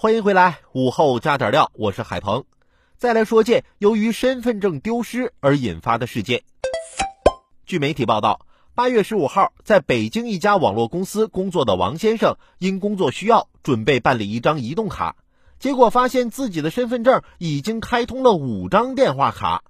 欢迎回来，午后加点料，我是海鹏。再来说件由于身份证丢失而引发的事件。据媒体报道，八月十五号，在北京一家网络公司工作的王先生，因工作需要准备办理一张移动卡，结果发现自己的身份证已经开通了五张电话卡，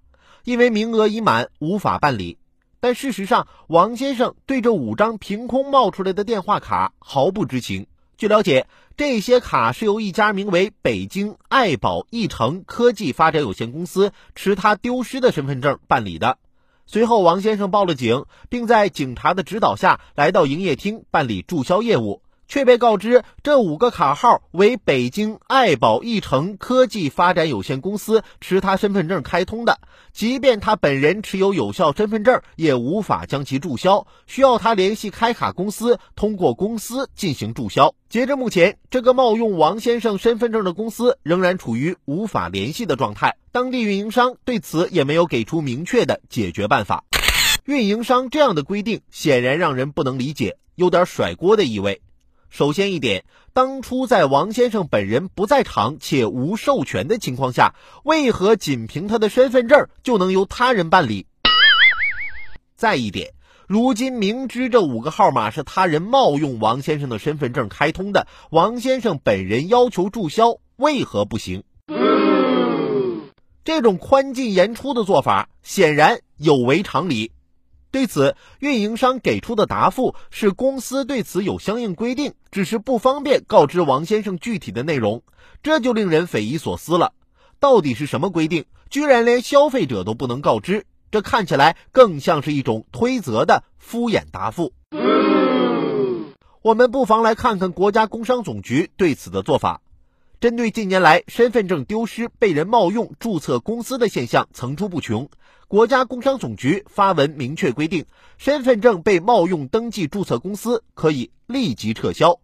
因为名额已满，无法办理。但事实上，王先生对这五张凭空冒出来的电话卡毫不知情。据了解，这些卡是由一家名为北京爱宝易诚科技发展有限公司持他丢失的身份证办理的。随后，王先生报了警，并在警察的指导下来到营业厅办理注销业务。却被告知这五个卡号为北京爱宝易成科技发展有限公司持他身份证开通的，即便他本人持有有效身份证，也无法将其注销，需要他联系开卡公司，通过公司进行注销。截至目前，这个冒用王先生身份证的公司仍然处于无法联系的状态，当地运营商对此也没有给出明确的解决办法。运营商这样的规定显然让人不能理解，有点甩锅的意味。首先一点，当初在王先生本人不在场且无授权的情况下，为何仅凭他的身份证就能由他人办理？再一点，如今明知这五个号码是他人冒用王先生的身份证开通的，王先生本人要求注销，为何不行？这种宽进严出的做法显然有违常理。对此，运营商给出的答复是公司对此有相应规定，只是不方便告知王先生具体的内容，这就令人匪夷所思了。到底是什么规定，居然连消费者都不能告知？这看起来更像是一种推责的敷衍答复。我们不妨来看看国家工商总局对此的做法。针对近年来身份证丢失、被人冒用注册公司的现象层出不穷，国家工商总局发文明确规定，身份证被冒用登记注册公司可以立即撤销。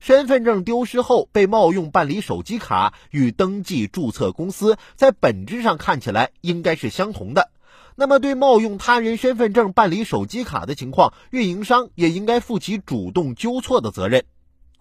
身份证丢失后被冒用办理手机卡，与登记注册公司在本质上看起来应该是相同的。那么，对冒用他人身份证办理手机卡的情况，运营商也应该负起主动纠错的责任。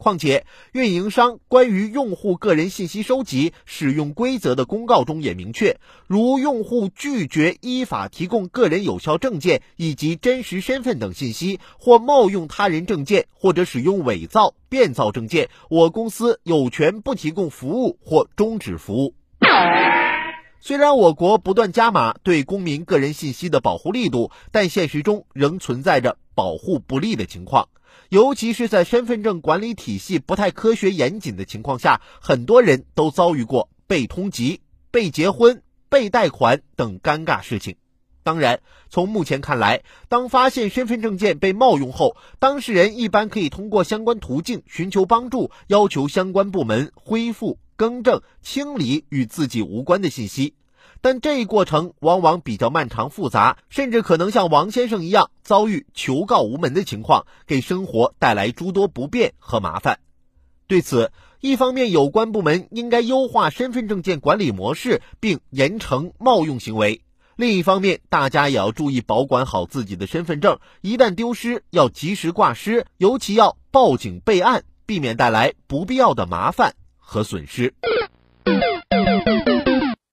况且，运营商关于用户个人信息收集使用规则的公告中也明确，如用户拒绝依法提供个人有效证件以及真实身份等信息，或冒用他人证件，或者使用伪造、变造证件，我公司有权不提供服务或终止服务。虽然我国不断加码对公民个人信息的保护力度，但现实中仍存在着保护不力的情况。尤其是在身份证管理体系不太科学严谨的情况下，很多人都遭遇过被通缉、被结婚、被贷款等尴尬事情。当然，从目前看来，当发现身份证件被冒用后，当事人一般可以通过相关途径寻求帮助，要求相关部门恢复、更正、清理与自己无关的信息。但这一过程往往比较漫长复杂，甚至可能像王先生一样遭遇求告无门的情况，给生活带来诸多不便和麻烦。对此，一方面有关部门应该优化身份证件管理模式，并严惩冒用行为；另一方面，大家也要注意保管好自己的身份证，一旦丢失要及时挂失，尤其要报警备案，避免带来不必要的麻烦和损失。